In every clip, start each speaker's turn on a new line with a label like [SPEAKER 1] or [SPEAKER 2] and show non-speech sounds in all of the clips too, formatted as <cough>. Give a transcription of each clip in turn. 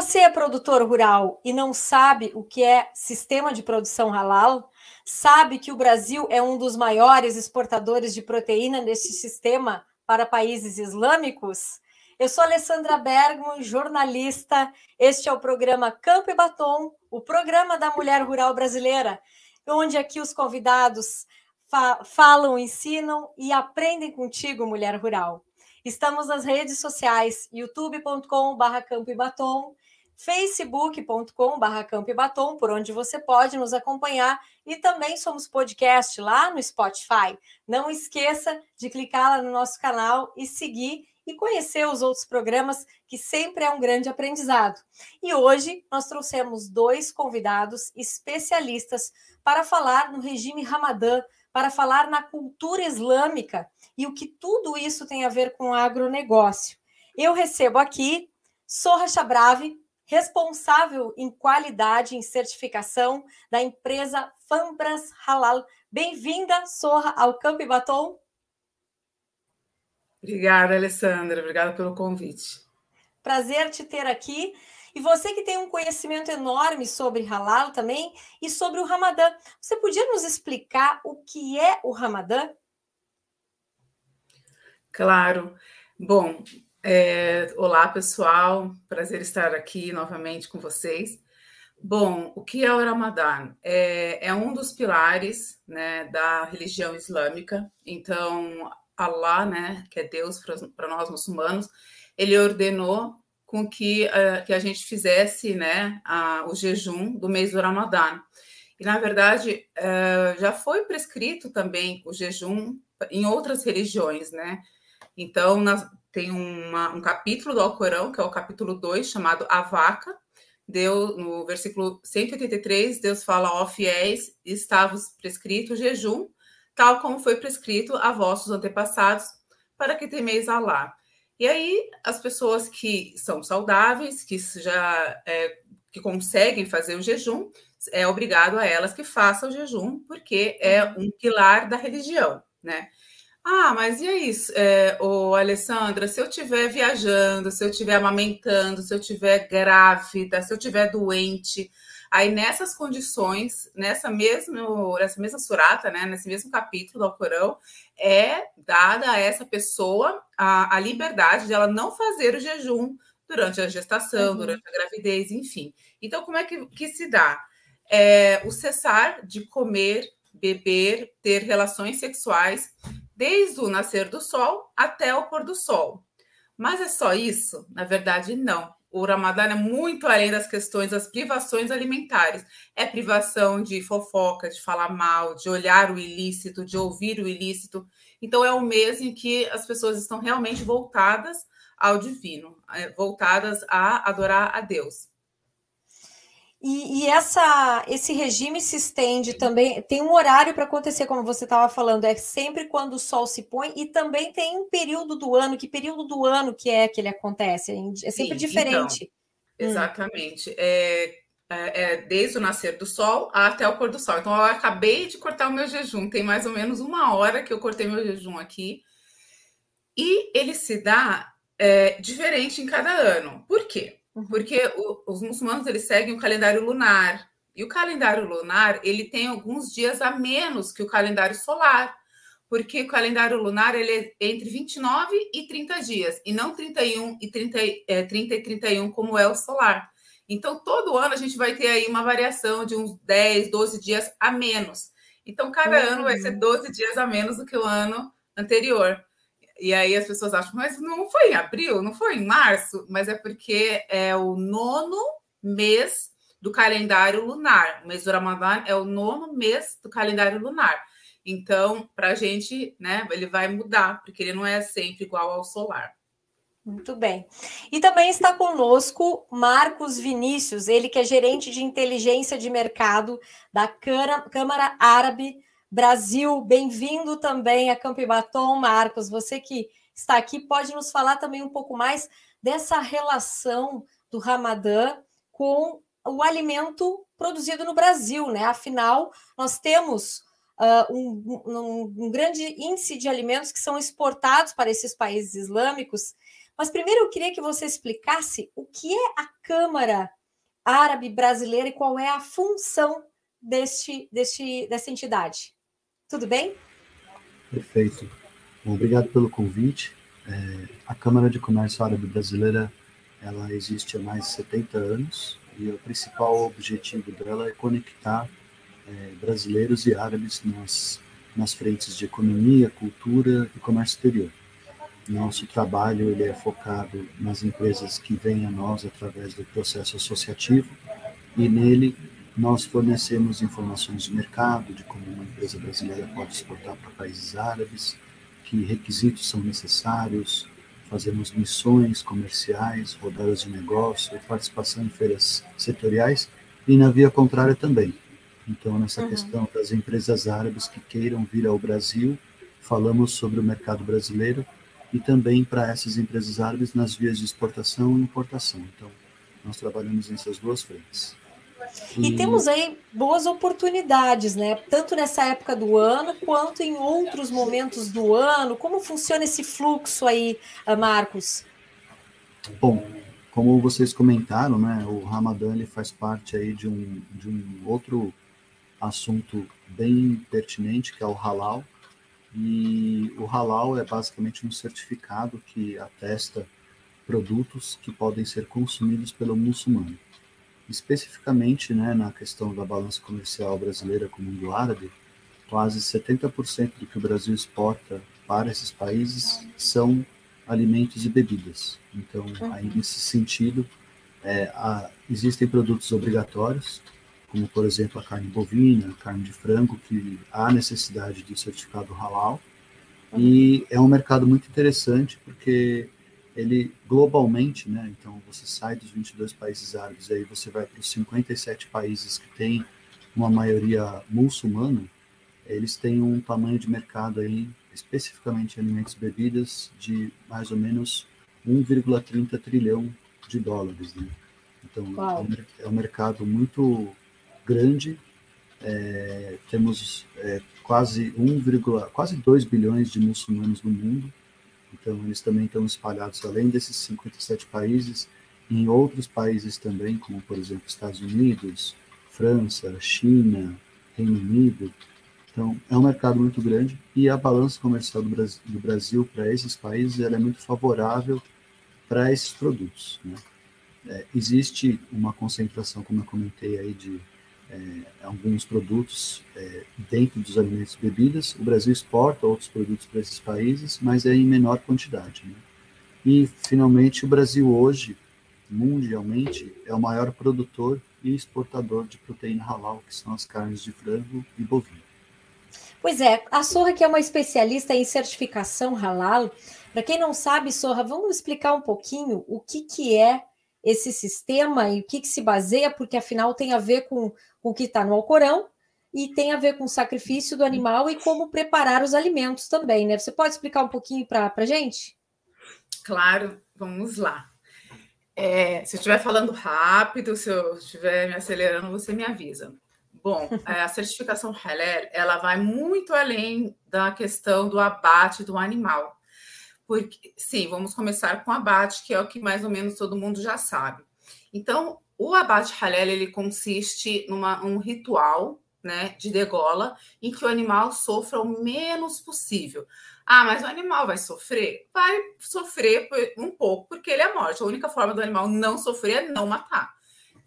[SPEAKER 1] Você é produtor rural e não sabe o que é sistema de produção halal? Sabe que o Brasil é um dos maiores exportadores de proteína neste sistema para países islâmicos? Eu sou Alessandra Bergman, jornalista. Este é o programa Campo e Batom, o programa da mulher rural brasileira, onde aqui os convidados fa falam, ensinam e aprendem contigo, mulher rural. Estamos nas redes sociais, youtube.com.br Campo e Batom, facebook.com.br Campo e Batom, por onde você pode nos acompanhar, e também somos podcast lá no Spotify. Não esqueça de clicar lá no nosso canal e seguir e conhecer os outros programas, que sempre é um grande aprendizado. E hoje nós trouxemos dois convidados especialistas para falar no regime Ramadã, para falar na cultura islâmica e o que tudo isso tem a ver com o agronegócio. Eu recebo aqui Sorra Chabrave, responsável em qualidade e certificação da empresa Fambras Halal. Bem-vinda, Sorra, ao Campo e Batom.
[SPEAKER 2] Obrigada, Alessandra. Obrigada pelo convite.
[SPEAKER 1] Prazer te ter aqui. E você que tem um conhecimento enorme sobre halal também e sobre o Ramadã, você podia nos explicar o que é o Ramadã?
[SPEAKER 2] Claro. Bom, é, olá pessoal, prazer estar aqui novamente com vocês. Bom, o que é o Ramadã? É, é um dos pilares né, da religião islâmica. Então, Allah, né, que é Deus para nós muçulmanos, ele ordenou com que, uh, que a gente fizesse né, o jejum do mês do Ramadã. E, na verdade, uh, já foi prescrito também o jejum em outras religiões, né? Então, na, tem uma, um capítulo do Alcorão, que é o capítulo 2, chamado A Vaca. Deus, no versículo 183, Deus fala, ó fiéis, está-vos prescrito jejum tal como foi prescrito a vossos antepassados, para que temeis Alá. E aí, as pessoas que são saudáveis, que já é, que conseguem fazer o jejum, é obrigado a elas que façam o jejum, porque é um pilar da religião, né? Ah, mas e aí, é, ô Alessandra, se eu estiver viajando, se eu estiver amamentando, se eu estiver grávida, se eu estiver doente, Aí, nessas condições, nessa mesma, nessa mesma surata, né, nesse mesmo capítulo do Alcorão, é dada a essa pessoa a, a liberdade de ela não fazer o jejum durante a gestação, uhum. durante a gravidez, enfim. Então, como é que, que se dá? É, o cessar de comer, beber, ter relações sexuais, desde o nascer do sol até o pôr do sol. Mas é só isso? Na verdade, não o Ramadã é muito além das questões das privações alimentares. É privação de fofoca, de falar mal, de olhar o ilícito, de ouvir o ilícito. Então, é o mês em que as pessoas estão realmente voltadas ao divino, é, voltadas a adorar a Deus.
[SPEAKER 1] E, e, essa, esse regime se estende também. Tem um horário para acontecer, como você estava falando, é sempre quando o sol se põe, e também tem um período do ano. Que período do ano que é que ele acontece? É sempre Sim, diferente.
[SPEAKER 2] Então, exatamente. Hum. É, é, é, desde o nascer do sol até o pôr do sol. Então, eu acabei de cortar o meu jejum. Tem mais ou menos uma hora que eu cortei meu jejum aqui. E ele se dá é, diferente em cada ano. Por quê? Uhum. Porque o, os muçulmanos eles seguem o calendário lunar. E o calendário lunar, ele tem alguns dias a menos que o calendário solar. Porque o calendário lunar ele é entre 29 e 30 dias, e não 31 e 30, é, 30 e 31 como é o solar. Então, todo ano a gente vai ter aí uma variação de uns 10, 12 dias a menos. Então, cada uhum. ano vai ser 12 dias a menos do que o ano anterior. E aí as pessoas acham, mas não foi em abril, não foi em março, mas é porque é o nono mês do calendário lunar. O mês do Ramadã é o nono mês do calendário lunar. Então, para a gente, né, ele vai mudar, porque ele não é sempre igual ao solar.
[SPEAKER 1] Muito bem. E também está conosco Marcos Vinícius, ele que é gerente de inteligência de mercado da Câmara Árabe Brasil, bem-vindo também a Campo Batom, Marcos. Você que está aqui pode nos falar também um pouco mais dessa relação do Ramadã com o alimento produzido no Brasil, né? Afinal, nós temos uh, um, um, um grande índice de alimentos que são exportados para esses países islâmicos. Mas primeiro eu queria que você explicasse o que é a Câmara Árabe Brasileira e qual é a função deste, deste, dessa entidade. Tudo bem?
[SPEAKER 3] Perfeito. Obrigado pelo convite. É, a Câmara de Comércio Árabe Brasileira ela existe há mais de 70 anos e o principal objetivo dela é conectar é, brasileiros e árabes nas, nas frentes de economia, cultura e comércio exterior. Nosso trabalho ele é focado nas empresas que vêm a nós através do processo associativo e nele nós fornecemos informações de mercado, de como uma empresa brasileira pode exportar para países árabes, que requisitos são necessários, fazemos missões comerciais, rodadas de negócio, participação em feiras setoriais e na via contrária também. Então, nessa uhum. questão das empresas árabes que queiram vir ao Brasil, falamos sobre o mercado brasileiro e também para essas empresas árabes nas vias de exportação e importação. Então, nós trabalhamos nessas duas frentes.
[SPEAKER 1] E, e temos aí boas oportunidades, né? Tanto nessa época do ano quanto em outros momentos do ano. Como funciona esse fluxo aí, ah, Marcos?
[SPEAKER 3] Bom, como vocês comentaram, né? O Ramadã ele faz parte aí de um, de um outro assunto bem pertinente que é o halal e o halal é basicamente um certificado que atesta produtos que podem ser consumidos pelo muçulmano. Especificamente né, na questão da balança comercial brasileira com o mundo árabe, quase 70% do que o Brasil exporta para esses países são alimentos e bebidas. Então, aí nesse sentido, é, existem produtos obrigatórios, como por exemplo a carne bovina, a carne de frango, que há necessidade de certificado halal. Uhum. E é um mercado muito interessante porque ele globalmente, né? Então você sai dos 22 países árabes, aí você vai para os 57 países que têm uma maioria muçulmana, eles têm um tamanho de mercado aí, especificamente alimentos e bebidas, de mais ou menos 1,30 trilhão de dólares, né? Então é um mercado muito grande. É, temos é, quase 1, quase 2 bilhões de muçulmanos no mundo. Então, eles também estão espalhados, além desses 57 países, em outros países também, como, por exemplo, Estados Unidos, França, China, Reino Unido. Então, é um mercado muito grande e a balança comercial do Brasil, Brasil para esses países é muito favorável para esses produtos. Né? É, existe uma concentração, como eu comentei aí, de é, alguns produtos é, dentro dos alimentos e bebidas. O Brasil exporta outros produtos para esses países, mas é em menor quantidade. Né? E, finalmente, o Brasil hoje, mundialmente, é o maior produtor e exportador de proteína halal, que são as carnes de frango e bovino.
[SPEAKER 1] Pois é, a Sorra, que é uma especialista em certificação halal, para quem não sabe, Sorra, vamos explicar um pouquinho o que, que é esse sistema e o que, que se baseia, porque afinal tem a ver com, o que está no Alcorão e tem a ver com o sacrifício do animal e como preparar os alimentos também, né? Você pode explicar um pouquinho para a gente?
[SPEAKER 2] Claro, vamos lá. É, se eu estiver falando rápido, se eu estiver me acelerando, você me avisa. Bom, <laughs> é, a certificação Halal, ela vai muito além da questão do abate do animal. Porque, sim, vamos começar com o abate, que é o que mais ou menos todo mundo já sabe. Então, o abate halal ele consiste numa um ritual, né, de degola, em que o animal sofra o menos possível. Ah, mas o animal vai sofrer? Vai sofrer um pouco, porque ele é morte. A única forma do animal não sofrer é não matar.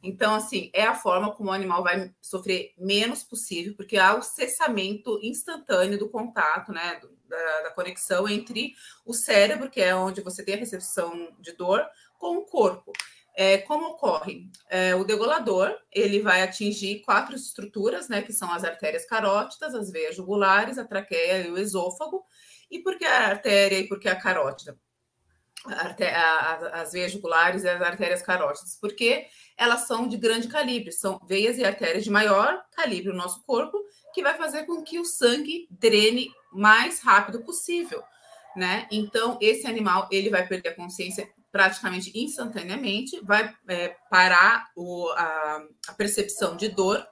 [SPEAKER 2] Então, assim, é a forma como o animal vai sofrer menos possível, porque há o cessamento instantâneo do contato, né, da, da, conexão entre o cérebro, que é onde você tem a recepção de dor, com o corpo. É, como ocorre? É, o degolador ele vai atingir quatro estruturas, né, que são as artérias carótidas, as veias jugulares, a traqueia e o esôfago. E por que a artéria e por que a carótida? As veias jugulares e as artérias carótidas, porque elas são de grande calibre, são veias e artérias de maior calibre no nosso corpo, que vai fazer com que o sangue drene mais rápido possível, né? Então, esse animal, ele vai perder a consciência praticamente instantaneamente, vai é, parar o, a, a percepção de dor,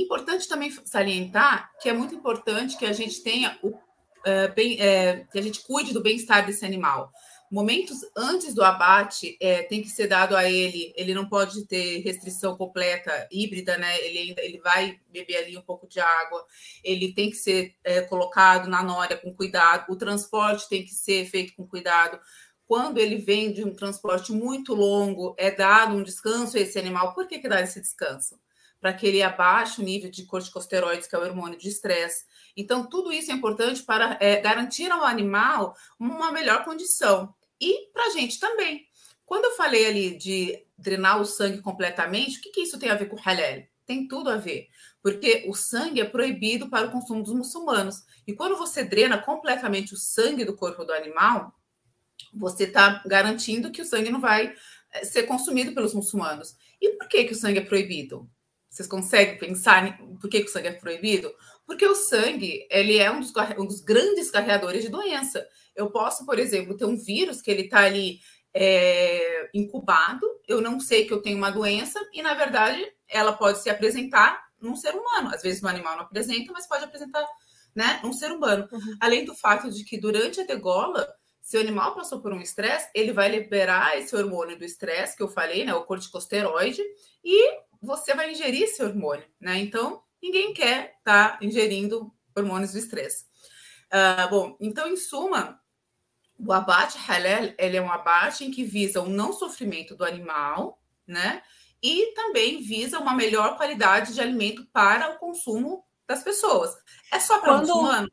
[SPEAKER 2] Importante também salientar que é muito importante que a gente tenha o uh, bem, é, que a gente cuide do bem-estar desse animal. Momentos antes do abate é, tem que ser dado a ele, ele não pode ter restrição completa híbrida, né? Ele ele vai beber ali um pouco de água, ele tem que ser é, colocado na nória com cuidado, o transporte tem que ser feito com cuidado. Quando ele vem de um transporte muito longo, é dado um descanso a esse animal. Por que, que dá esse descanso? para que ele abaixe o nível de corticosteroides, que é o hormônio de estresse. Então, tudo isso é importante para é, garantir ao animal uma melhor condição. E para a gente também. Quando eu falei ali de drenar o sangue completamente, o que, que isso tem a ver com o halal? Tem tudo a ver, porque o sangue é proibido para o consumo dos muçulmanos. E quando você drena completamente o sangue do corpo do animal, você está garantindo que o sangue não vai é, ser consumido pelos muçulmanos. E por que, que o sangue é proibido? Vocês conseguem pensar por que, que o sangue é proibido? Porque o sangue ele é um dos, um dos grandes carreadores de doença. Eu posso, por exemplo, ter um vírus que ele está ali é, incubado, eu não sei que eu tenho uma doença, e na verdade ela pode se apresentar num ser humano. Às vezes no animal não apresenta, mas pode apresentar né, num ser humano. Uhum. Além do fato de que durante a degola, se o animal passou por um estresse, ele vai liberar esse hormônio do estresse que eu falei, né, o corticosteroide, e você vai ingerir esse hormônio, né? Então, ninguém quer estar tá ingerindo hormônios do estresse. Uh, bom, então, em suma, o abate halal ele é um abate em que visa o não sofrimento do animal, né? E também visa uma melhor qualidade de alimento para o consumo das pessoas. É só para Quando... muçulmano?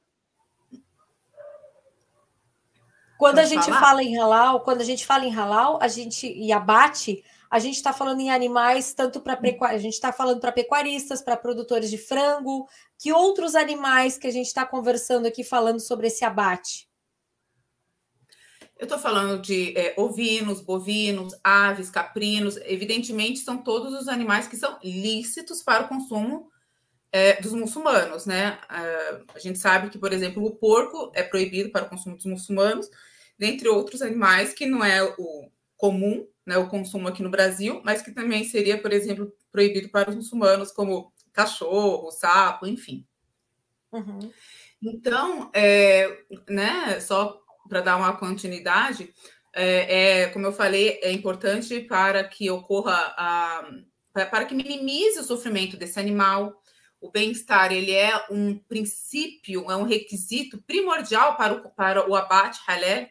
[SPEAKER 1] Quando Pode a gente falar? fala em halal, quando a gente fala em halal, a gente e abate, a gente está falando em animais tanto para a gente está falando para pecuaristas, para produtores de frango, que outros animais que a gente está conversando aqui falando sobre esse abate?
[SPEAKER 2] Eu estou falando de é, ovinos, bovinos, aves, caprinos. Evidentemente, são todos os animais que são lícitos para o consumo é, dos muçulmanos, né? É, a gente sabe que, por exemplo, o porco é proibido para o consumo dos muçulmanos, dentre outros animais que não é o comum né, o consumo aqui no Brasil, mas que também seria, por exemplo, proibido para os muçulmanos, como cachorro, sapo, enfim. Uhum. Então, é, né, só para dar uma continuidade, é, é, como eu falei, é importante para que ocorra a, para que minimize o sofrimento desse animal. O bem-estar ele é um princípio, é um requisito primordial para o, para o abate halal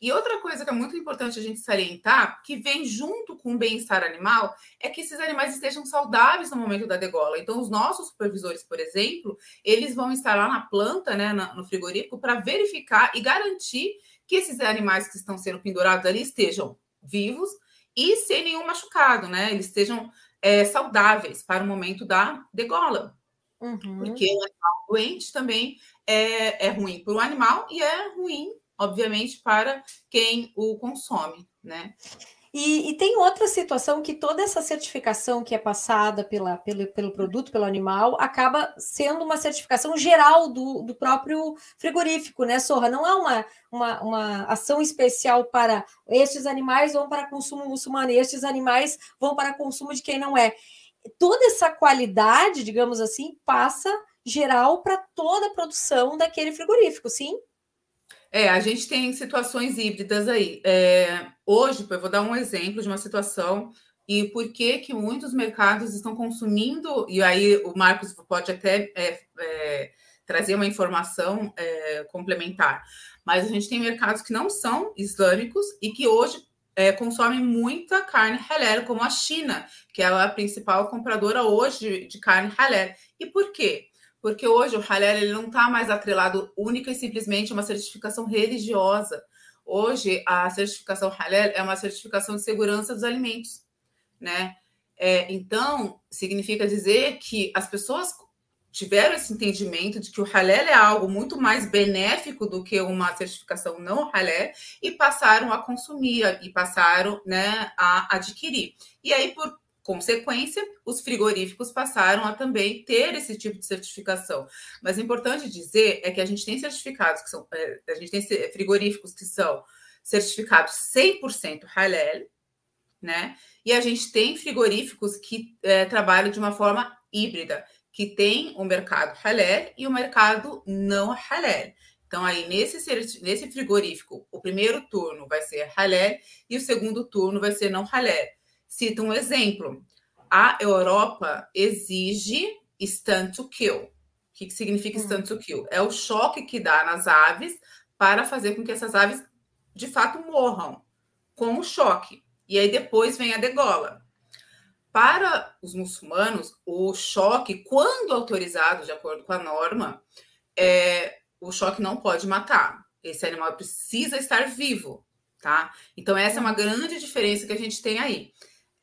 [SPEAKER 2] e outra coisa que é muito importante a gente salientar, que vem junto com o bem-estar animal, é que esses animais estejam saudáveis no momento da degola. Então, os nossos supervisores, por exemplo, eles vão estar lá na planta, né, no frigorífico, para verificar e garantir que esses animais que estão sendo pendurados ali estejam vivos e sem nenhum machucado, né? Eles estejam é, saudáveis para o momento da degola. Uhum. Porque o animal doente também é, é ruim para o animal e é ruim obviamente, para quem o consome, né?
[SPEAKER 1] E, e, tem outra situação que toda essa certificação que é passada pela, pelo, pelo produto, pelo animal, acaba sendo uma certificação geral do, do próprio frigorífico, né, Sorra? Não é uma, uma, uma ação especial para estes animais vão para consumo muçulmano, estes animais vão para consumo de quem não é. Toda essa qualidade, digamos assim, passa geral para toda a produção daquele frigorífico, sim?
[SPEAKER 2] É, a gente tem situações híbridas aí. É, hoje, eu vou dar um exemplo de uma situação e por que que muitos mercados estão consumindo, e aí o Marcos pode até é, é, trazer uma informação é, complementar, mas a gente tem mercados que não são islâmicos e que hoje é, consomem muita carne halal, como a China, que é a principal compradora hoje de carne halal. E por quê? Porque hoje o halal ele não está mais atrelado única e simplesmente a uma certificação religiosa. Hoje a certificação halal é uma certificação de segurança dos alimentos, né? É, então significa dizer que as pessoas tiveram esse entendimento de que o halal é algo muito mais benéfico do que uma certificação não halal e passaram a consumir e passaram né, a adquirir. E aí, por consequência, os frigoríficos passaram a também ter esse tipo de certificação. Mas importante dizer é que a gente tem certificados que são, é, a gente tem frigoríficos que são certificados 100% halal, né? E a gente tem frigoríficos que é, trabalham de uma forma híbrida, que tem o mercado halal e o mercado não halal. Então, aí, nesse, nesse frigorífico, o primeiro turno vai ser halal e o segundo turno vai ser não halal. Cito um exemplo. A Europa exige stand to kill. O que, significa stand to kill? É o choque que dá nas aves para fazer com que essas aves, de fato, morram com o choque. E aí depois vem a degola. Para os muçulmanos, o choque, quando autorizado de acordo com a norma, é, o choque não pode matar. Esse animal precisa estar vivo, tá? Então, essa é uma grande diferença que a gente tem aí.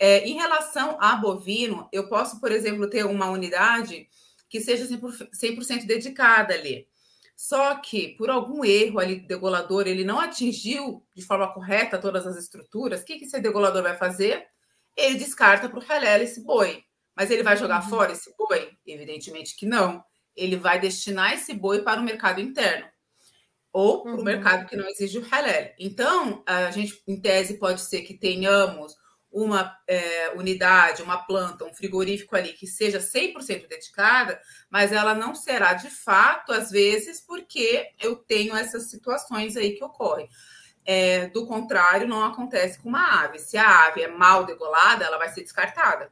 [SPEAKER 2] É, em relação a bovino, eu posso, por exemplo, ter uma unidade que seja 100% dedicada ali. Só que, por algum erro ali do degolador, ele não atingiu de forma correta todas as estruturas, o que, que esse degolador vai fazer? Ele descarta para o halal esse boi. Mas ele vai jogar uhum. fora esse boi? Evidentemente que não ele vai destinar esse boi para o mercado interno ou para o uhum. mercado que não exige o halal. Então, a gente, em tese, pode ser que tenhamos uma é, unidade, uma planta, um frigorífico ali que seja 100% dedicada, mas ela não será de fato, às vezes, porque eu tenho essas situações aí que ocorrem. É, do contrário, não acontece com uma ave. Se a ave é mal degolada, ela vai ser descartada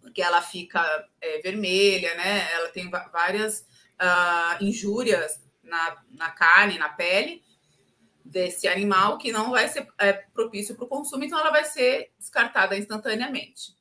[SPEAKER 2] porque ela fica é, vermelha, né? Ela tem várias uh, injúrias na, na carne, na pele desse animal que não vai ser é, propício para o consumo, então ela vai ser descartada instantaneamente.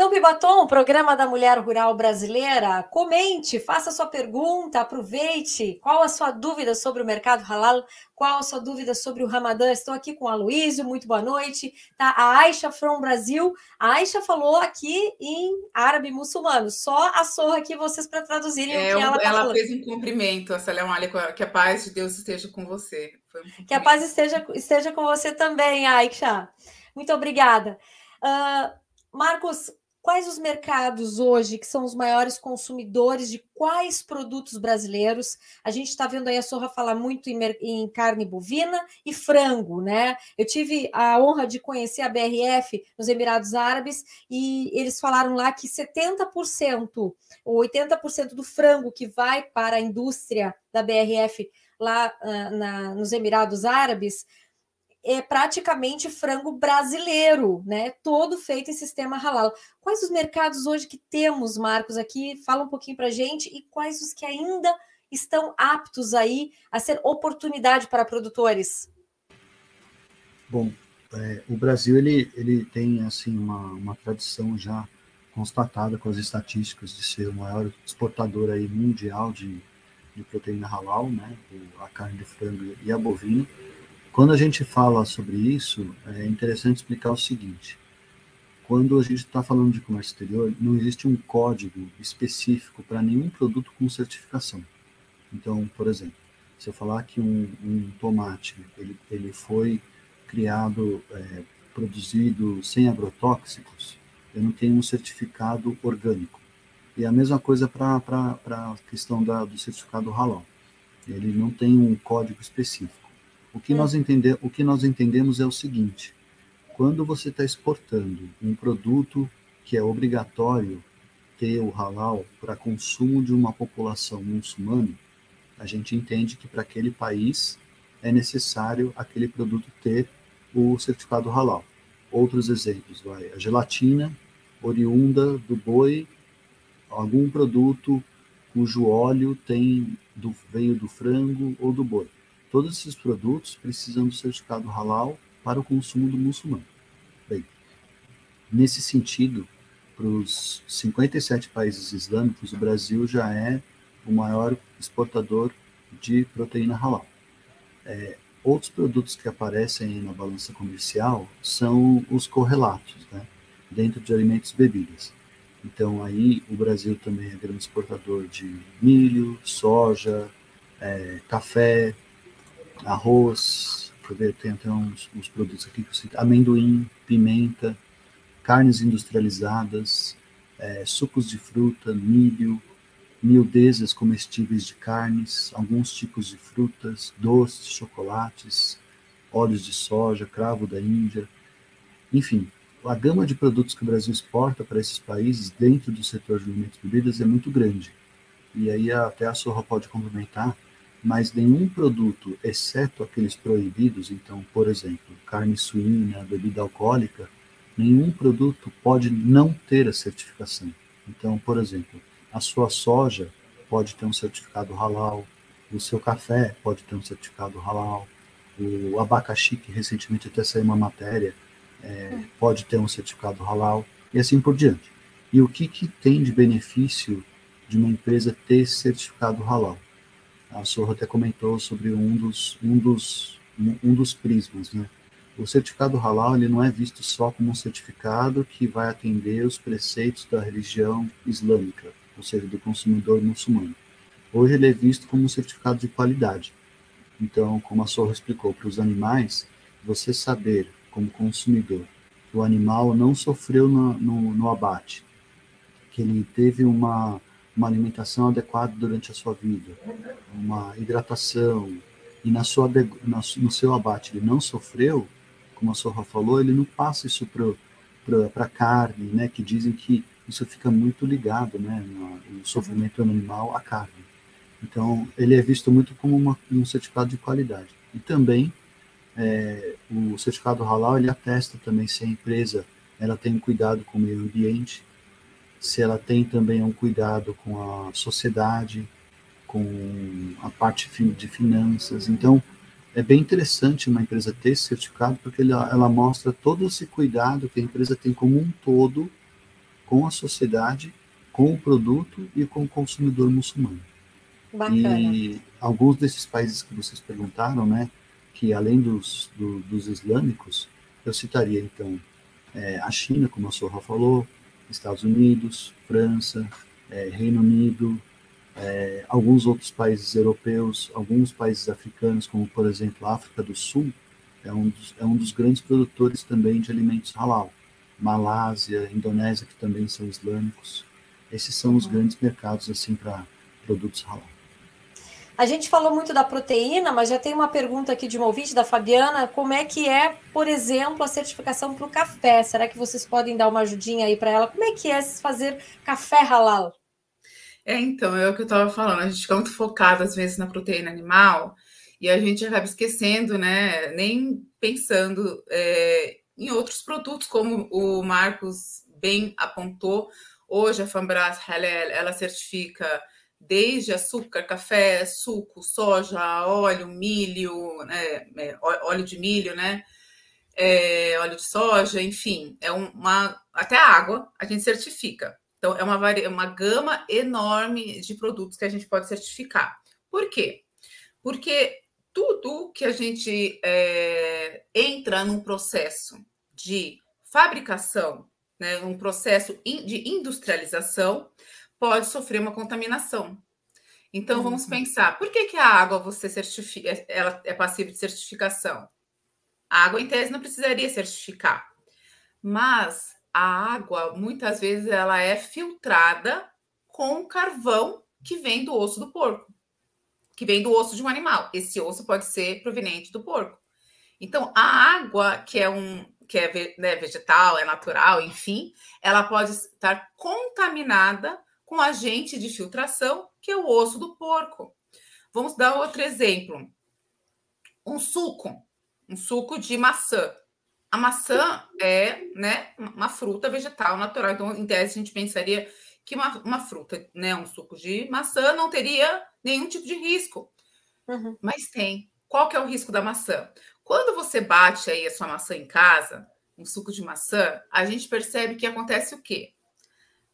[SPEAKER 1] Campo e Batom, programa da Mulher Rural Brasileira. Comente, faça sua pergunta, aproveite. Qual a sua dúvida sobre o mercado halal? Qual a sua dúvida sobre o Ramadã? Estou aqui com a Luísio, muito boa noite. Tá a Aisha from Brasil. A Aisha falou aqui em árabe muçulmano. Só a sorra aqui vocês para traduzirem
[SPEAKER 2] é,
[SPEAKER 1] o que ela
[SPEAKER 2] tá Ela fez um cumprimento, Assalamu alaikum, que a paz de Deus esteja com você.
[SPEAKER 1] Um que a paz esteja, esteja com você também, Aisha. Muito obrigada. Uh, Marcos, Quais os mercados hoje que são os maiores consumidores de quais produtos brasileiros? A gente está vendo aí a Sorra falar muito em, em, carne bovina e frango, né? Eu tive a honra de conhecer a BRF nos Emirados Árabes e eles falaram lá que 70% ou 80% do frango que vai para a indústria da BRF lá uh, na, nos Emirados Árabes é praticamente frango brasileiro, né? Todo feito em sistema halal. Quais os mercados hoje que temos, Marcos, aqui? Fala um pouquinho para gente e quais os que ainda estão aptos aí a ser oportunidade para produtores?
[SPEAKER 3] Bom, é, o Brasil ele, ele tem assim uma, uma tradição já constatada com as estatísticas de ser o maior exportador aí mundial de, de proteína halal, né? A carne de frango e a bovina quando a gente fala sobre isso, é interessante explicar o seguinte: quando a gente está falando de comércio exterior, não existe um código específico para nenhum produto com certificação. Então, por exemplo, se eu falar que um, um tomate ele, ele foi criado, é, produzido sem agrotóxicos, eu não tenho um certificado orgânico. E a mesma coisa para a questão da, do certificado halal. Ele não tem um código específico. O que, nós o que nós entendemos é o seguinte: quando você está exportando um produto que é obrigatório ter o halal para consumo de uma população muçulmana, a gente entende que para aquele país é necessário aquele produto ter o certificado halal. Outros exemplos, vai, a gelatina oriunda do boi, algum produto cujo óleo tem do veio do frango ou do boi. Todos esses produtos precisam do certificado halal para o consumo do muçulmano. Bem, nesse sentido, para os 57 países islâmicos, o Brasil já é o maior exportador de proteína halal. É, outros produtos que aparecem na balança comercial são os correlatos, né, dentro de alimentos e bebidas. Então, aí o Brasil também é grande exportador de milho, soja, é, café, arroz, deixa eu ver, tem até uns, uns produtos aqui que eu cito, amendoim, pimenta, carnes industrializadas, é, sucos de fruta, milho, miudezas comestíveis de carnes, alguns tipos de frutas, doces, chocolates, óleos de soja, cravo da Índia, enfim, a gama de produtos que o Brasil exporta para esses países dentro do setor de alimentos e bebidas é muito grande. E aí até a Sorra pode complementar, mas nenhum produto, exceto aqueles proibidos, então, por exemplo, carne suína, bebida alcoólica, nenhum produto pode não ter a certificação. Então, por exemplo, a sua soja pode ter um certificado halal, o seu café pode ter um certificado halal, o abacaxi, que recentemente até saiu uma matéria, é, pode ter um certificado halal, e assim por diante. E o que, que tem de benefício de uma empresa ter certificado halal? A Sorra até comentou sobre um dos, um dos, um dos prismas, né? O certificado halal ele não é visto só como um certificado que vai atender os preceitos da religião islâmica, ou seja, do consumidor muçulmano. Hoje ele é visto como um certificado de qualidade. Então, como a Sorra explicou para os animais, você saber, como consumidor, que o animal não sofreu no, no, no abate, que ele teve uma, uma alimentação adequada durante a sua vida, uma hidratação, e na sua, no seu abate ele não sofreu, como a Sorra falou, ele não passa isso para a carne, né, que dizem que isso fica muito ligado, né, no, sofrimento animal à carne. Então, ele é visto muito como uma, um certificado de qualidade. E também, é, o certificado halal, ele atesta também se a empresa ela tem cuidado com o meio ambiente, se ela tem também um cuidado com a sociedade, com a parte de finanças. Então, é bem interessante uma empresa ter esse certificado, porque ela, ela mostra todo esse cuidado que a empresa tem como um todo com a sociedade, com o produto e com o consumidor muçulmano. Bacana. E alguns desses países que vocês perguntaram, né, que além dos, do, dos islâmicos, eu citaria então é, a China, como a Sorra falou, Estados Unidos, França, é, Reino Unido, é, alguns outros países europeus, alguns países africanos, como por exemplo a África do Sul, é um dos, é um dos grandes produtores também de alimentos halal. Malásia, Indonésia, que também são islâmicos. Esses são os uhum. grandes mercados assim para produtos halal.
[SPEAKER 1] A gente falou muito da proteína, mas já tem uma pergunta aqui de uma ouvinte, da Fabiana. Como é que é, por exemplo, a certificação para o café? Será que vocês podem dar uma ajudinha aí para ela? Como é que é fazer café halal?
[SPEAKER 2] É, então, é o que eu estava falando. A gente fica muito focado, às vezes, na proteína animal e a gente acaba esquecendo, né? Nem pensando é, em outros produtos, como o Marcos bem apontou. Hoje, a Fambras Halal, ela certifica desde açúcar, café, suco, soja, óleo, milho, né, é, óleo de milho, né, é, óleo de soja, enfim, é uma até água a gente certifica. Então é uma uma gama enorme de produtos que a gente pode certificar. Por quê? Porque tudo que a gente é, entra num processo de fabricação, né, um processo de industrialização, pode sofrer uma contaminação. Então uhum. vamos pensar, por que, que a água você certifica, ela é passível de certificação? A água em tese não precisaria certificar, mas a água muitas vezes ela é filtrada com carvão que vem do osso do porco, que vem do osso de um animal. Esse osso pode ser proveniente do porco. Então a água que é um que é né, vegetal, é natural, enfim, ela pode estar contaminada com agente de filtração, que é o osso do porco. Vamos dar outro exemplo. Um suco, um suco de maçã. A maçã é né, uma fruta vegetal natural. Então, em tese, a gente pensaria que uma, uma fruta, né, um suco de maçã, não teria nenhum tipo de risco. Uhum. Mas tem. Qual que é o risco da maçã? Quando você bate aí a sua maçã em casa, um suco de maçã, a gente percebe que acontece o quê?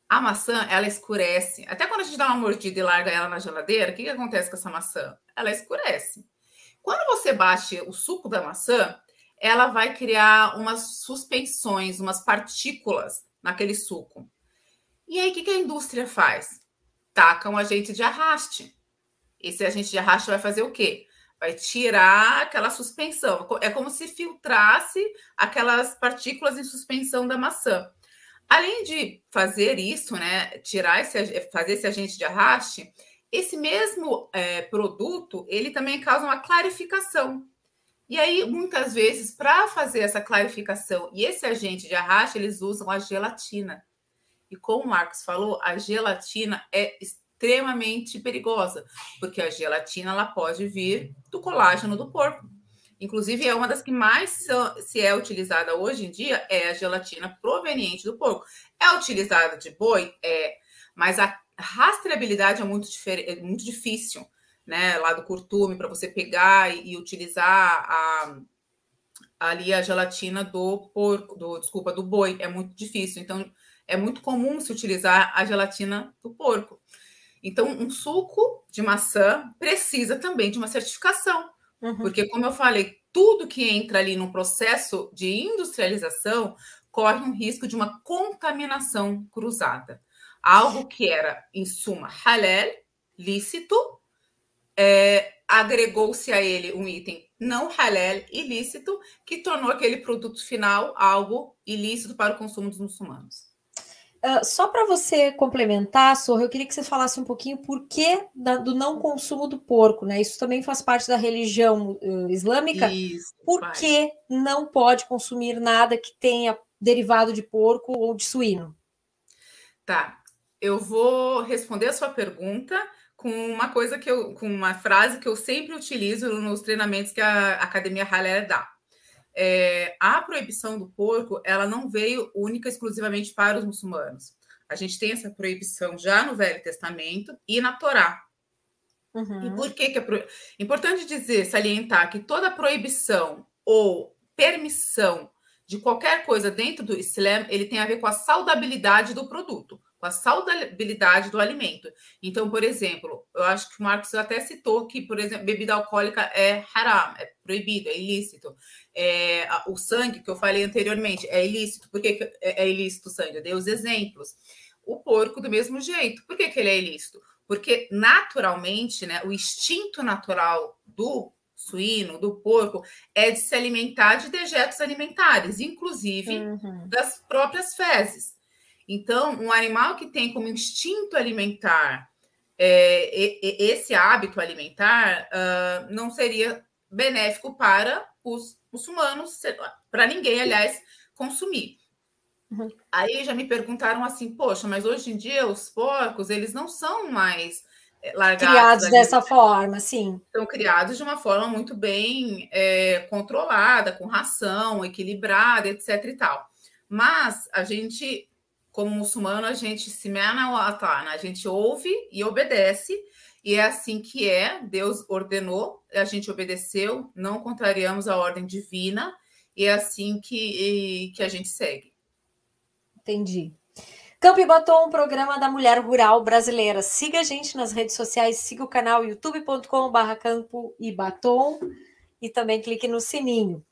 [SPEAKER 2] A maçã, ela escurece. Até quando a gente dá uma mordida e larga ela na geladeira, o que, que acontece com essa maçã? Ela escurece. Quando você bate o suco da maçã, ela vai criar umas suspensões, umas partículas naquele suco. E aí, o que, que a indústria faz? Taca um agente de arraste. Esse agente de arraste vai fazer o quê? Vai tirar aquela suspensão. É como se filtrasse aquelas partículas em suspensão da maçã. Além de fazer isso, né, tirar esse, fazer esse agente de arraste, esse mesmo é, produto ele também causa uma clarificação. E aí, muitas vezes, para fazer essa clarificação e esse agente de arraste, eles usam a gelatina. E como o Marcos falou, a gelatina é extremamente perigosa, porque a gelatina ela pode vir do colágeno do porco. Inclusive, é uma das que mais se é utilizada hoje em dia é a gelatina proveniente do porco. É utilizada de boi? É, mas a rastreabilidade é muito, é muito difícil, né? Lá do curtume, para você pegar e, e utilizar a, ali a gelatina do porco, do, desculpa, do boi, é muito difícil. Então, é muito comum se utilizar a gelatina do porco. Então, um suco de maçã precisa também de uma certificação, uhum. porque, como eu falei, tudo que entra ali no processo de industrialização corre um risco de uma contaminação cruzada. Algo que era, em suma, halal, lícito, é, agregou-se a ele um item não halal, ilícito, que tornou aquele produto final algo ilícito para o consumo dos muçulmanos.
[SPEAKER 1] Uh, só para você complementar, Sorra, eu queria que você falasse um pouquinho por que da, do não consumo do porco, né? Isso também faz parte da religião uh, islâmica. Isso, por faz. que não pode consumir nada que tenha derivado de porco ou de suíno?
[SPEAKER 2] Tá. Eu vou responder a sua pergunta com uma coisa que eu, com uma frase que eu sempre utilizo nos treinamentos que a Academia Haller dá é, a proibição do porco ela não veio única exclusivamente para os muçulmanos. A gente tem essa proibição já no Velho Testamento e na Torá. Uhum. E por que, que é pro... importante dizer, salientar que toda proibição ou permissão de qualquer coisa dentro do Islã, ele tem a ver com a saudabilidade do produto com a saudabilidade do alimento. Então, por exemplo, eu acho que o Marcos até citou que, por exemplo, bebida alcoólica é haram, é proibido, é ilícito. É, o sangue, que eu falei anteriormente, é ilícito. Por que é, é ilícito o sangue? Eu dei os exemplos. O porco, do mesmo jeito. Por que, que ele é ilícito? Porque, naturalmente, né, o instinto natural do suíno, do porco, é de se alimentar de dejetos alimentares, inclusive uhum. das próprias fezes. Então, um animal que tem como instinto alimentar é, esse hábito alimentar uh, não seria benéfico para os, os humanos, para ninguém, aliás, consumir. Uhum. Aí já me perguntaram assim, poxa, mas hoje em dia os porcos eles não são mais é, largados.
[SPEAKER 1] Criados ali, dessa forma, sim.
[SPEAKER 2] São criados de uma forma muito bem é, controlada, com ração, equilibrada, etc. e tal. Mas a gente como muçulmano, a gente se atana, a gente ouve e obedece, e é assim que é, Deus ordenou, a gente obedeceu, não contrariamos a ordem divina, e é assim que, que a gente segue.
[SPEAKER 1] Entendi. Campo e Batom, um programa da mulher rural brasileira. Siga a gente nas redes sociais, siga o canal youtube.com.br Campo e Batom e também clique no sininho.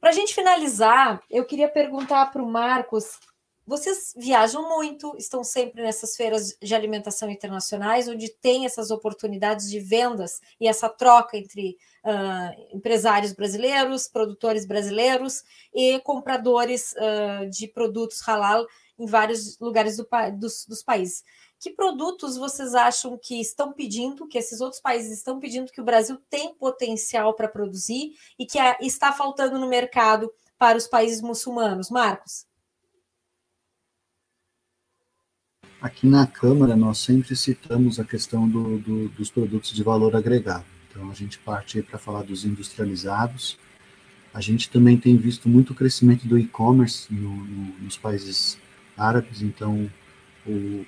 [SPEAKER 1] Para a gente finalizar, eu queria perguntar para o Marcos vocês viajam muito, estão sempre nessas feiras de alimentação internacionais, onde tem essas oportunidades de vendas e essa troca entre uh, empresários brasileiros, produtores brasileiros e compradores uh, de produtos halal em vários lugares do, dos, dos países. Que produtos vocês acham que estão pedindo, que esses outros países estão pedindo, que o Brasil tem potencial para produzir e que a, está faltando no mercado para os países muçulmanos? Marcos?
[SPEAKER 3] Aqui na Câmara, nós sempre citamos a questão do, do, dos produtos de valor agregado. Então, a gente parte para falar dos industrializados. A gente também tem visto muito crescimento do e-commerce no, no, nos países árabes. Então, o,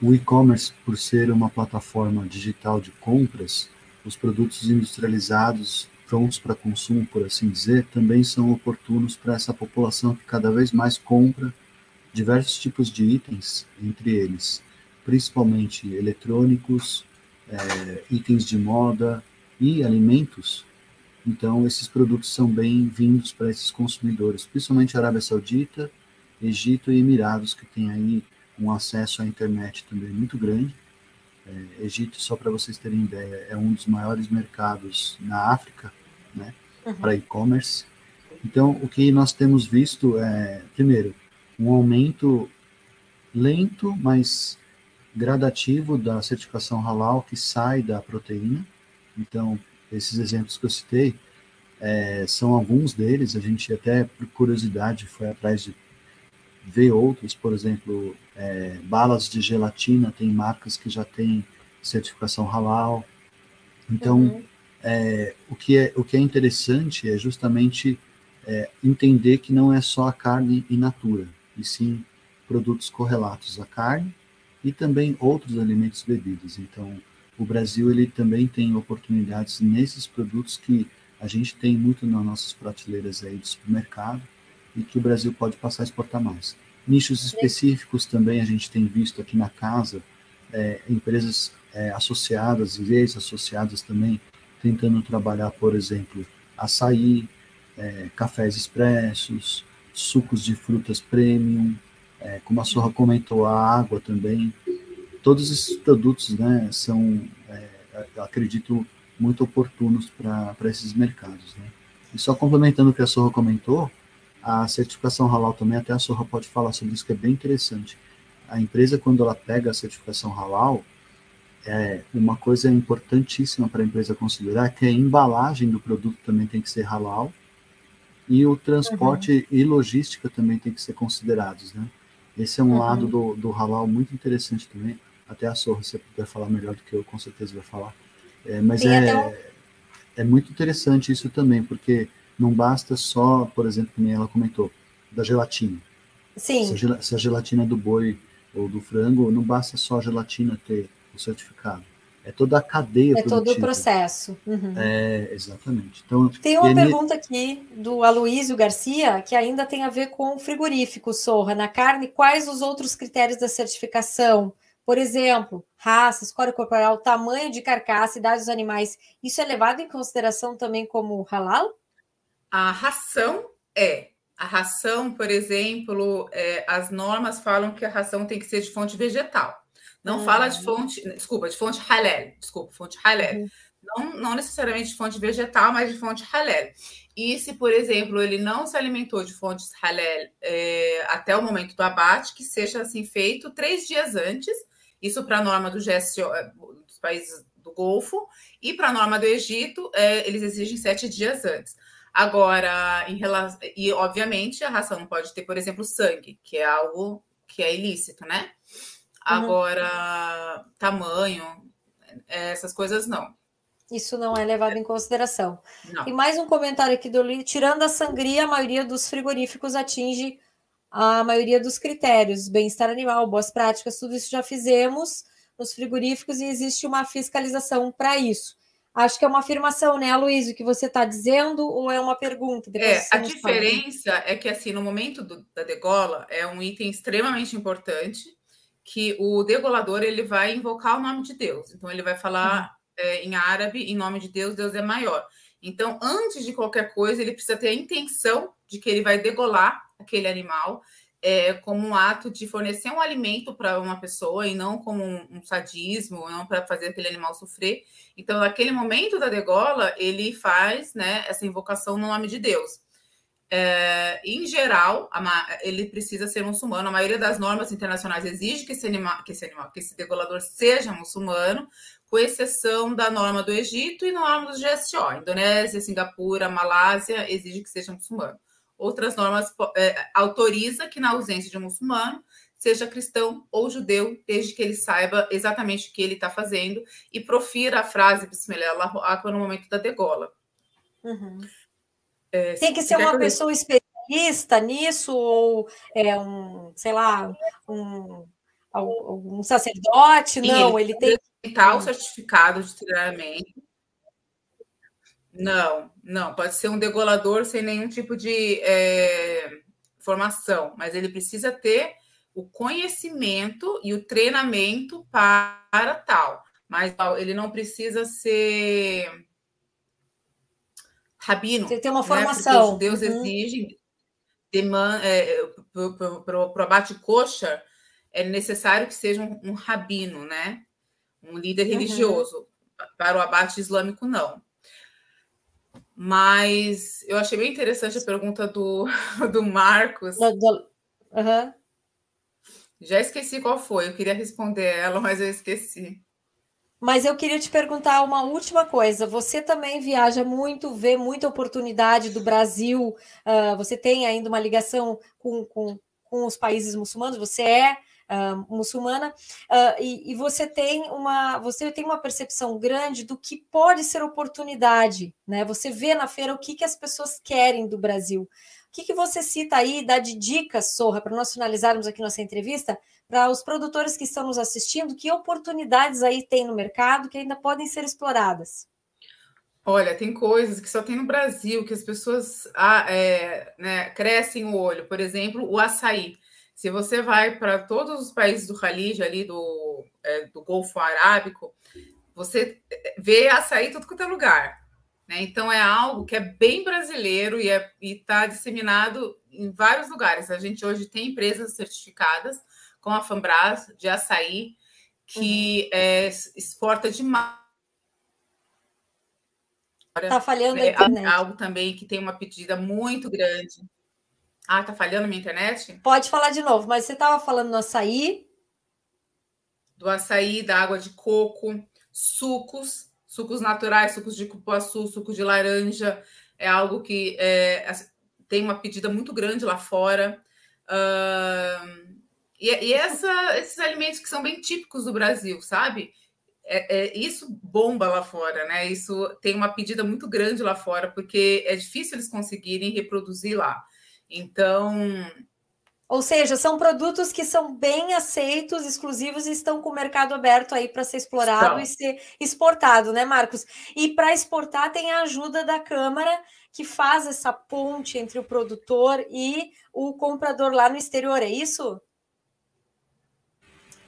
[SPEAKER 3] o e-commerce, por ser uma plataforma digital de compras, os produtos industrializados prontos para consumo, por assim dizer, também são oportunos para essa população que cada vez mais compra diversos tipos de itens, entre eles principalmente eletrônicos, é, itens de moda e alimentos. Então, esses produtos são bem-vindos para esses consumidores, principalmente Arábia Saudita, Egito e Emirados, que tem aí um acesso à internet também muito grande. É, Egito, só para vocês terem ideia, é um dos maiores mercados na África, né, uhum. para e-commerce. Então, o que nós temos visto é, primeiro, um aumento lento, mas gradativo da certificação halal que sai da proteína. Então, esses exemplos que eu citei, é, são alguns deles, a gente até, por curiosidade, foi atrás de ver outros, por exemplo, é, balas de gelatina, tem marcas que já têm certificação halal. Então, uhum. é, o, que é, o que é interessante é justamente é, entender que não é só a carne in natura, e sim produtos correlatos à carne e também outros alimentos bebidos. Então, o Brasil ele também tem oportunidades nesses produtos que a gente tem muito nas nossas prateleiras aí do supermercado e que o Brasil pode passar a exportar mais. Nichos específicos também a gente tem visto aqui na casa, é, empresas é, associadas e ex-associadas também tentando trabalhar, por exemplo, açaí, é, cafés expressos, sucos de frutas premium, é, como a Sorra comentou, a água também. Todos esses produtos né, são, é, acredito, muito oportunos para esses mercados. Né? E só complementando o que a Sorra comentou, a certificação halal também, até a Sorra pode falar sobre isso, que é bem interessante. A empresa, quando ela pega a certificação halal, é, uma coisa importantíssima para a empresa considerar que a embalagem do produto também tem que ser halal e o transporte uhum. e logística também tem que ser considerados, né? Esse é um uhum. lado do, do halal muito interessante também. Até a Sorra, se puder falar melhor do que eu, com certeza vai falar. É, mas é, um... é muito interessante isso também, porque não basta só, por exemplo, como ela comentou, da gelatina.
[SPEAKER 1] Sim.
[SPEAKER 3] Se a, se a gelatina é do boi ou do frango, não basta só a gelatina ter o certificado. É toda a cadeia
[SPEAKER 1] É todo o processo. Uhum.
[SPEAKER 3] É, exatamente. Então,
[SPEAKER 1] tem uma pergunta aqui do Aloísio Garcia, que ainda tem a ver com frigorífico, Sorra. Na carne, quais os outros critérios da certificação? Por exemplo, raça, escória corporal, tamanho de carcaça, idade dos animais. Isso é levado em consideração também como halal?
[SPEAKER 2] A ração é. A ração, por exemplo, é, as normas falam que a ração tem que ser de fonte vegetal. Não fala de fonte, desculpa, de fonte halal, desculpa, fonte halal. Uhum. Não, não necessariamente de fonte vegetal, mas de fonte halal. E se, por exemplo, ele não se alimentou de fontes halal é, até o momento do abate, que seja assim feito três dias antes, isso para a norma do GSO, é, dos países do Golfo, e para a norma do Egito, é, eles exigem sete dias antes. Agora, em relação. E, obviamente, a ração não pode ter, por exemplo, sangue, que é algo que é ilícito, né? Uhum. Agora, uhum. tamanho, essas coisas não.
[SPEAKER 1] Isso não é levado em consideração. Não. E mais um comentário aqui do Lili. Tirando a sangria, a maioria dos frigoríficos atinge a maioria dos critérios. Bem-estar animal, boas práticas, tudo isso já fizemos nos frigoríficos e existe uma fiscalização para isso. Acho que é uma afirmação, né, Luiz, o que você está dizendo, ou é uma pergunta?
[SPEAKER 2] É, a diferença fala. é que, assim, no momento do, da degola, é um item extremamente importante, que o degolador ele vai invocar o nome de Deus. Então ele vai falar uhum. é, em árabe, em nome de Deus, Deus é maior. Então, antes de qualquer coisa, ele precisa ter a intenção de que ele vai degolar aquele animal é, como um ato de fornecer um alimento para uma pessoa e não como um, um sadismo, não para fazer aquele animal sofrer. Então, naquele momento da degola, ele faz né, essa invocação no nome de Deus. É, em geral, ele precisa ser muçulmano. A maioria das normas internacionais exige que esse animal, que esse, animal, que esse degolador seja muçulmano, com exceção da norma do Egito e norma do GSO. Indonésia, Singapura, Malásia exige que seja muçulmano. Outras normas é, autoriza que na ausência de um muçulmano seja cristão ou judeu, desde que ele saiba exatamente o que ele está fazendo e profira a frase Bismillah no momento da degola.
[SPEAKER 1] Uhum. É, Tem que ser uma pessoa especialista nisso, ou é um, sei lá, um, um sacerdote? Não, ele, ele tem
[SPEAKER 2] que o certificado de treinamento. Não, não, pode ser um degolador sem nenhum tipo de é, formação, mas ele precisa ter o conhecimento e o treinamento para tal. Mas ele não precisa ser rabino.
[SPEAKER 1] Você tem uma formação.
[SPEAKER 2] Né? Deus uhum. exige é, para o abate coxa é necessário que seja um, um rabino, né? Um líder uhum. religioso. Para o abate islâmico, não. Mas eu achei bem interessante a pergunta do, <laughs> do Marcos.
[SPEAKER 1] Uhum.
[SPEAKER 2] Já esqueci qual foi, eu queria responder ela, mas eu esqueci.
[SPEAKER 1] Mas eu queria te perguntar uma última coisa. Você também viaja muito, vê muita oportunidade do Brasil. Uh, você tem ainda uma ligação com, com, com os países muçulmanos. Você é uh, muçulmana uh, e, e, você tem uma você tem uma percepção grande do que pode ser oportunidade, né? Você vê na feira o que, que as pessoas querem do Brasil. O que, que você cita aí, dá de dicas, Sorra, para nós finalizarmos aqui nossa entrevista, para os produtores que estão nos assistindo, que oportunidades aí tem no mercado que ainda podem ser exploradas?
[SPEAKER 2] Olha, tem coisas que só tem no Brasil, que as pessoas ah, é, né, crescem o olho. Por exemplo, o açaí. Se você vai para todos os países do Khalid, ali do, é, do Golfo Arábico, você vê açaí tudo quanto é lugar. Né? Então, é algo que é bem brasileiro e é, está disseminado em vários lugares. A gente hoje tem empresas certificadas com a Fambras de açaí, que uhum. é, exporta demais.
[SPEAKER 1] Está falhando é, a internet.
[SPEAKER 2] Algo também que tem uma pedida muito grande. Ah, tá falhando a minha internet?
[SPEAKER 1] Pode falar de novo, mas você estava falando do açaí.
[SPEAKER 2] Do açaí, da água de coco, sucos, sucos naturais, sucos de cupuaçu, suco de laranja. É algo que é, tem uma pedida muito grande lá fora. Uh, e, e essa, esses alimentos que são bem típicos do Brasil, sabe? É, é, isso bomba lá fora, né? Isso tem uma pedida muito grande lá fora, porque é difícil eles conseguirem reproduzir lá. Então.
[SPEAKER 1] Ou seja, são produtos que são bem aceitos, exclusivos e estão com o mercado aberto aí para ser explorado e ser exportado, né, Marcos? E para exportar tem a ajuda da Câmara, que faz essa ponte entre o produtor e o comprador lá no exterior, é isso?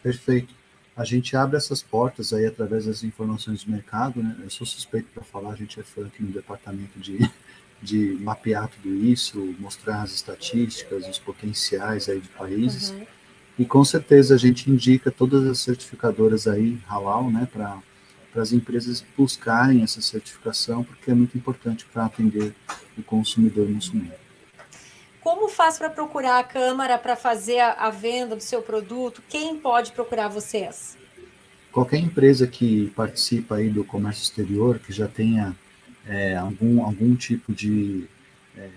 [SPEAKER 3] Perfeito. A gente abre essas portas aí através das informações do mercado, né? Eu sou suspeito para falar, a gente é fã aqui no departamento de, de mapear tudo isso, mostrar as estatísticas, os potenciais aí de países. Uhum. E com certeza a gente indica todas as certificadoras aí, halal, né, para as empresas buscarem essa certificação, porque é muito importante para atender o consumidor muçulmano.
[SPEAKER 1] Como faz para procurar a Câmara para fazer a, a, venda do seu produto? Quem pode procurar vocês?
[SPEAKER 3] Qualquer empresa que participa aí do comércio exterior, que já tenha é, algum, algum tipo de é,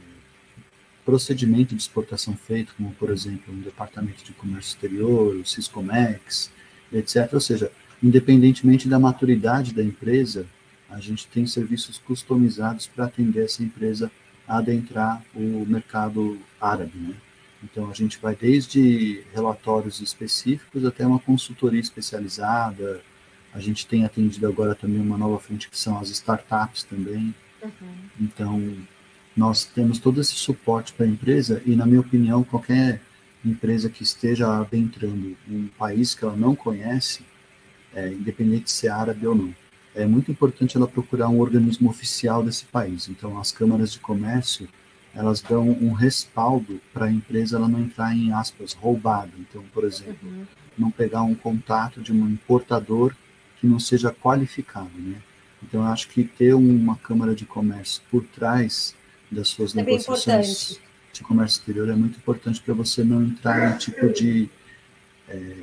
[SPEAKER 3] procedimento de exportação feito, como, por exemplo, um departamento de comércio exterior, o Ciscomex, etc. Ou seja, independentemente da maturidade da empresa, a gente tem serviços customizados para atender essa empresa adentrar o mercado árabe, né? Então a gente vai desde relatórios específicos até uma consultoria especializada. A gente tem atendido agora também uma nova frente que são as startups também. Uhum. Então nós temos todo esse suporte para a empresa e na minha opinião qualquer empresa que esteja adentrando um país que ela não conhece, é, independente de ser árabe ou não, é muito importante ela procurar um organismo oficial desse país. Então, as câmaras de comércio, elas dão um respaldo para a empresa ela não entrar em aspas roubada. Então, por exemplo, uhum. não pegar um contato de um importador que não seja qualificado, né? Então, eu acho que ter uma câmara de comércio por trás das suas é negociações de comércio exterior é muito importante para você não entrar em tipo de é,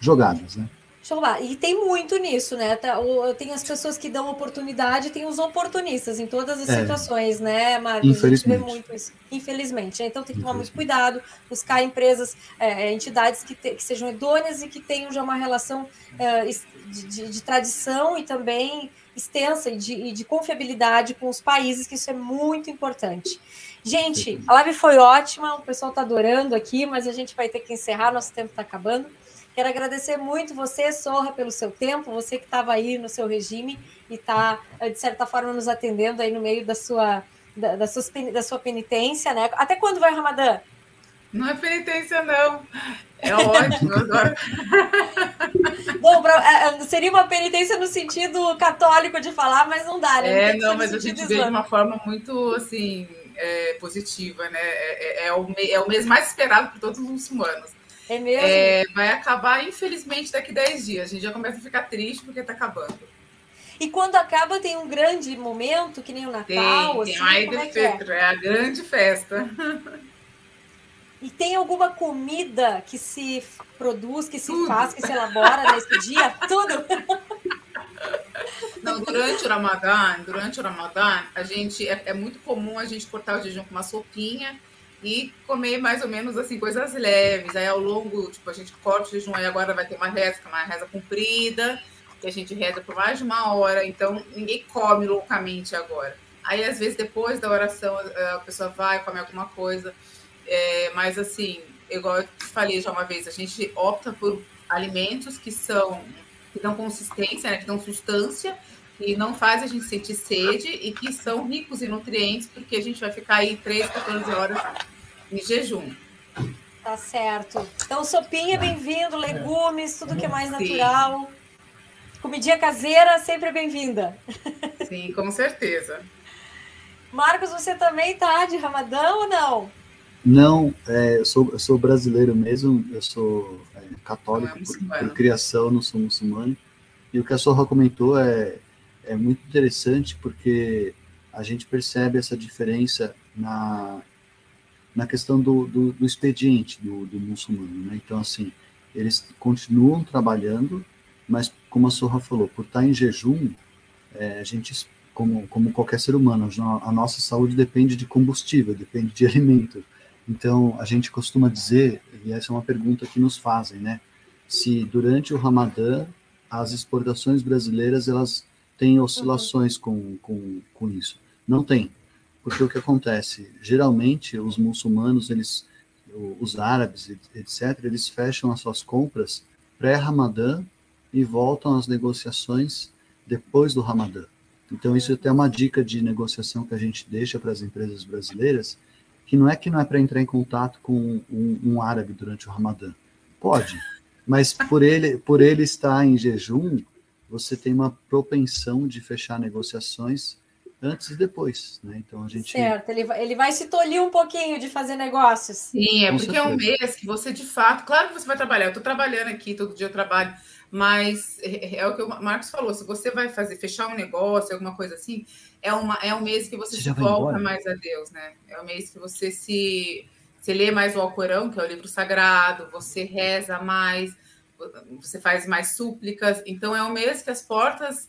[SPEAKER 3] jogadas, né?
[SPEAKER 1] Lá. E tem muito nisso, né? Tá, tem as pessoas que dão oportunidade, tem os oportunistas em todas as é. situações, né, Marcos?
[SPEAKER 3] Infelizmente.
[SPEAKER 1] A gente vê muito isso. Infelizmente. Né? Então tem que tomar muito cuidado, buscar empresas, é, é, entidades que, te, que, sejam idôneas e que tenham já uma relação é, de, de, de, tradição e também extensa e de, e de confiabilidade com os países, que isso é muito importante. Gente, a live foi ótima, o pessoal está adorando aqui, mas a gente vai ter que encerrar, nosso tempo está acabando. Quero agradecer muito você, Sorra, pelo seu tempo, você que estava aí no seu regime e está, de certa forma, nos atendendo aí no meio da sua, da, da, sua, da sua penitência, né? Até quando vai o Ramadã?
[SPEAKER 2] Não é penitência, não. É <laughs> ótimo agora. <laughs>
[SPEAKER 1] Bom, pra, é, é, seria uma penitência no sentido católico de falar, mas não dá,
[SPEAKER 2] né? É, não, não mas a gente vê de uma forma muito, assim, é, positiva, né? É, é, é, o, é o mês mais esperado por todos os muçulmanos.
[SPEAKER 1] É mesmo? É,
[SPEAKER 2] vai acabar, infelizmente, daqui 10 dias. A gente já começa a ficar triste porque está acabando.
[SPEAKER 1] E quando acaba, tem um grande momento, que nem o Natal.
[SPEAKER 2] Tem, assim, tem como é, é? é a grande festa.
[SPEAKER 1] E tem alguma comida que se produz, que se Tudo. faz, que se elabora nesse dia? <laughs> Tudo?
[SPEAKER 2] Não, durante o Ramadã, durante o Ramadã, a gente é, é, muito comum a gente cortar o jejum com uma sopinha e comer mais ou menos assim coisas leves. Aí ao longo, tipo, a gente corta o jejum, aí agora vai ter uma reza, é uma reza comprida, que a gente reza por mais de uma hora, então ninguém come loucamente agora. Aí às vezes depois da oração a pessoa vai, come alguma coisa, é, mas assim, igual eu falei já uma vez, a gente opta por alimentos que são que dão consistência, né, que dão substância, que não faz a gente sentir sede e que são ricos em nutrientes, porque a gente vai ficar aí 3, 14 horas em jejum.
[SPEAKER 1] Tá certo. Então, sopinha, bem-vindo, legumes, tudo que é mais natural. Sim. Comidinha caseira, sempre bem-vinda.
[SPEAKER 2] Sim, com certeza.
[SPEAKER 1] Marcos, você também tá de Ramadã ou não?
[SPEAKER 3] Não, é, eu, sou, eu sou brasileiro mesmo, eu sou é, católico é por, por, criação, não sou muçulmano. E o que a Sorra comentou é, é muito interessante porque a gente percebe essa diferença na, na questão do, do, do expediente do, do muçulmano. Né? Então, assim, eles continuam trabalhando, mas como a Sorra falou, por estar em jejum, é, a gente, como, como qualquer ser humano, a nossa saúde depende de combustível, depende de <laughs> alimento. Então, a gente costuma dizer, e essa é uma pergunta que nos fazem, né? Se durante o Ramadã as exportações brasileiras elas têm oscilações com, com, com isso. Não tem. Porque o que acontece? Geralmente, os muçulmanos, eles, os árabes, etc., eles fecham as suas compras pré-Ramadã e voltam às negociações depois do Ramadã. Então, isso é até uma dica de negociação que a gente deixa para as empresas brasileiras, que não é que não é para entrar em contato com um, um, árabe durante o Ramadã. Pode, mas por ele, por ele estar em jejum, você tem uma propensão de fechar negociações antes e depois, né? Então a gente
[SPEAKER 1] certo, ele vai, ele vai se tolir um pouquinho de fazer negócios.
[SPEAKER 2] Sim, é Com porque certeza. é um mês que você de fato, claro que você vai trabalhar. Eu estou trabalhando aqui todo dia eu trabalho mas é, é, o que o Marcos falou: se você vai fazer, fechar um negócio, alguma coisa assim, é, uma, é um mês que você, você se volta mais a Deus, né? É um mês que você se, se lê mais o Alcorão, que é o livro sagrado, você reza mais, você faz mais súplicas. Então, é um mês que as portas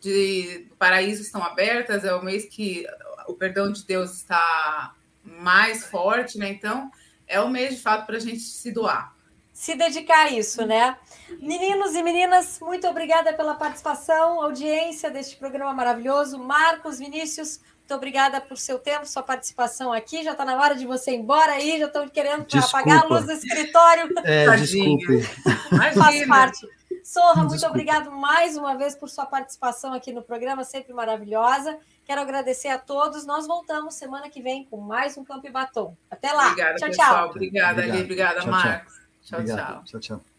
[SPEAKER 2] de, paraíso estão abertas, é o mês que o perdão de Deus está mais forte, né? Então, é o mês de fato para a gente se doar
[SPEAKER 1] se dedicar a isso, né? Meninos e meninas, muito obrigada pela participação, audiência deste programa maravilhoso. Marcos, Vinícius, muito obrigada por seu tempo, sua participação aqui. Já está na hora de você ir embora aí, já estão querendo Desculpa. apagar a luz do escritório.
[SPEAKER 3] É, desculpe.
[SPEAKER 1] Faz parte. Sorra, muito Desculpa. obrigado mais uma vez por sua participação aqui no programa, sempre maravilhosa. Quero agradecer a todos. Nós voltamos semana que vem com mais um Campo e Batom. Até lá.
[SPEAKER 2] Obrigada,
[SPEAKER 1] tchau,
[SPEAKER 2] pessoal. Tchau. Obrigada, Obrigado. Ali. Obrigada, tchau, Marcos. Tchau,
[SPEAKER 3] tchau. Tchau, tchau.